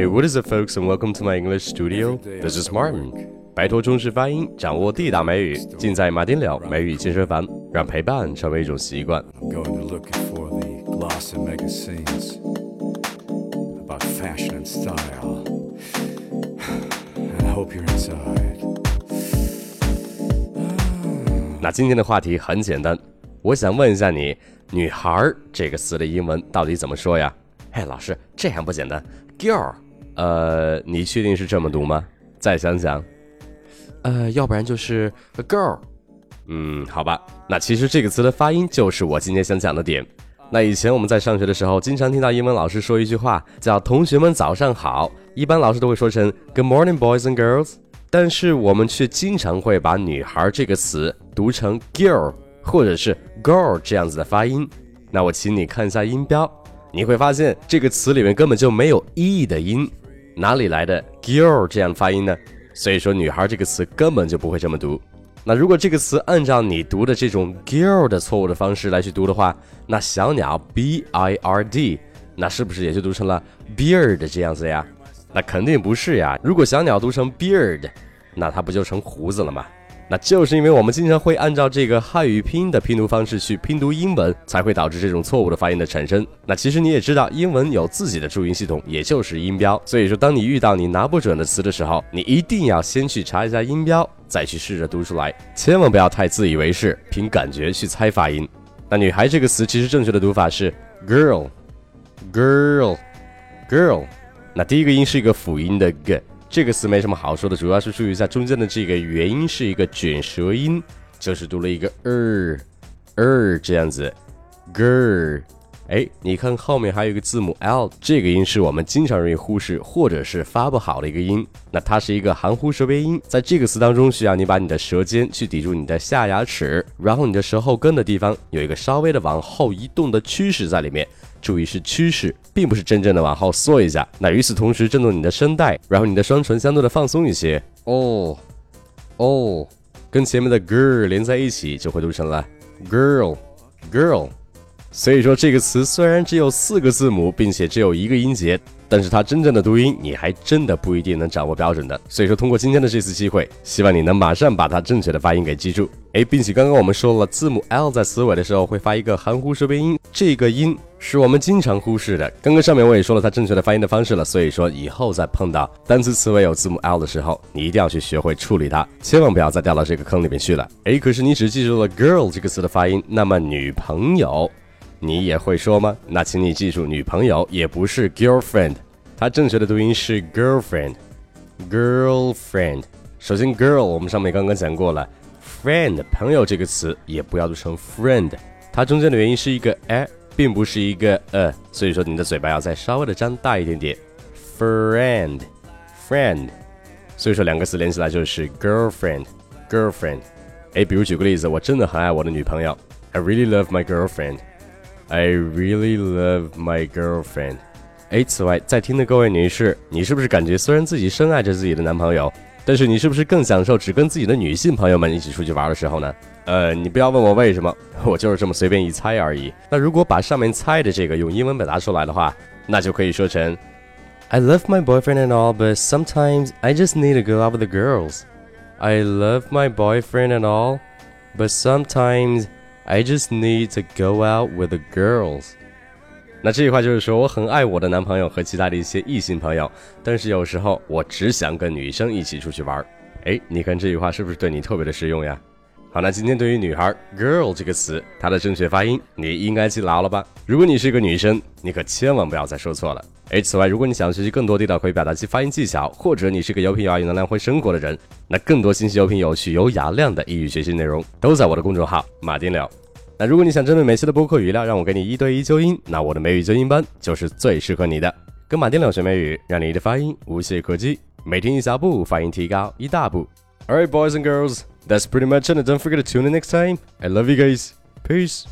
Hey, what is it, folks, and welcome to my English studio. This is Martin. 摆脱中式发音，掌握地道美语，尽在马丁了美语健身房，让陪伴成为一种习惯。I'm going to look for the glossy magazines about fashion and style. And I hope you're inside. 那今天的话题很简单，我想问一下你，“女孩儿”这个词的英文到底怎么说呀？嘿，老师，这样不简单，girl。呃，你确定是这么读吗？再想想，呃，要不然就是 a girl。嗯，好吧，那其实这个词的发音就是我今天想讲的点。那以前我们在上学的时候，经常听到英文老师说一句话，叫“同学们早上好”，一般老师都会说成 “Good morning, boys and girls”，但是我们却经常会把“女孩”这个词读成 “girl” 或者是 “girl” 这样子的发音。那我请你看一下音标，你会发现这个词里面根本就没有 e 的音，哪里来的 “girl” 这样发音呢？所以说，“女孩”这个词根本就不会这么读。那如果这个词按照你读的这种 girl 的错误的方式来去读的话，那小鸟 b i r d，那是不是也就读成了 beard 这样子呀？那肯定不是呀。如果小鸟读成 beard，那它不就成胡子了吗？那就是因为我们经常会按照这个汉语拼音的拼读方式去拼读英文，才会导致这种错误的发音的产生。那其实你也知道，英文有自己的注音系统，也就是音标。所以说，当你遇到你拿不准的词的时候，你一定要先去查一下音标，再去试着读出来，千万不要太自以为是，凭感觉去猜发音。那女孩这个词其实正确的读法是 girl，girl，girl。那第一个音是一个辅音的 g。这个词没什么好说的，主要是注意一下中间的这个元音是一个卷舌音，就是读了一个 er er 这样子，girl。哎，你看后面还有一个字母 l，这个音是我们经常容易忽视或者是发不好的一个音。那它是一个含糊舌边音，在这个词当中需要你把你的舌尖去抵住你的下牙齿，然后你的舌后根的地方有一个稍微的往后移动的趋势在里面。注意是趋势，并不是真正的往后缩一下。那与此同时，震动你的声带，然后你的双唇相对的放松一些。哦哦，跟前面的 girl 连在一起，就会读成了 girl girl。所以说，这个词虽然只有四个字母，并且只有一个音节，但是它真正的读音，你还真的不一定能掌握标准的。所以说，通过今天的这次机会，希望你能马上把它正确的发音给记住。哎，并且刚刚我们说了，字母 l 在词尾的时候会发一个含糊舌边音，这个音是我们经常忽视的。刚刚上面我也说了它正确的发音的方式了，所以说以后再碰到单词词尾有字母 l 的时候，你一定要去学会处理它，千万不要再掉到这个坑里面去了。哎，可是你只记住了 girl 这个词的发音，那么女朋友。你也会说吗？那请你记住，女朋友也不是 girlfriend，它正确的读音是 girlfriend，girlfriend。首先，girl 我们上面刚刚讲过了，friend 朋友这个词也不要读成 friend，它中间的元音是一个 a，并不是一个呃，所以说你的嘴巴要再稍微的张大一点点，friend，friend。所以说两个词连起来就是 girlfriend，girlfriend。哎，比如举个例子，我真的很爱我的女朋友，I really love my girlfriend。I really love my girlfriend。哎，此外，在听的各位女士，你是不是感觉虽然自己深爱着自己的男朋友，但是你是不是更享受只跟自己的女性朋友们一起出去玩的时候呢？呃，你不要问我为什么，我就是这么随便一猜而已。那如果把上面猜的这个用英文表达出来的话，那就可以说成 I love my boyfriend and all, but sometimes I just need to go out with the girls. I love my boyfriend and all, but sometimes I just need to go out with the girls。那这句话就是说，我很爱我的男朋友和其他的一些异性朋友，但是有时候我只想跟女生一起出去玩。哎，你看这句话是不是对你特别的实用呀？好，那今天对于女孩 girl 这个词，它的正确发音你应该记牢了吧？如果你是一个女生，你可千万不要再说错了。哎，此外，如果你想学习更多地道口语表达及发音技巧，或者你是个有品有爱、有能量会生活的人，那更多信息、有品、有趣、有雅量的英语学习内容都在我的公众号马丁了。那如果你想针对每期的播客语料让我给你一对一纠音，那我的美语纠音班就是最适合你的。跟马丁了学美语，让你的发音无懈可击，每天一小步，发音提高一大步。All right, boys and girls, that's pretty much it. And don't forget to tune in next time. I love you guys. Peace.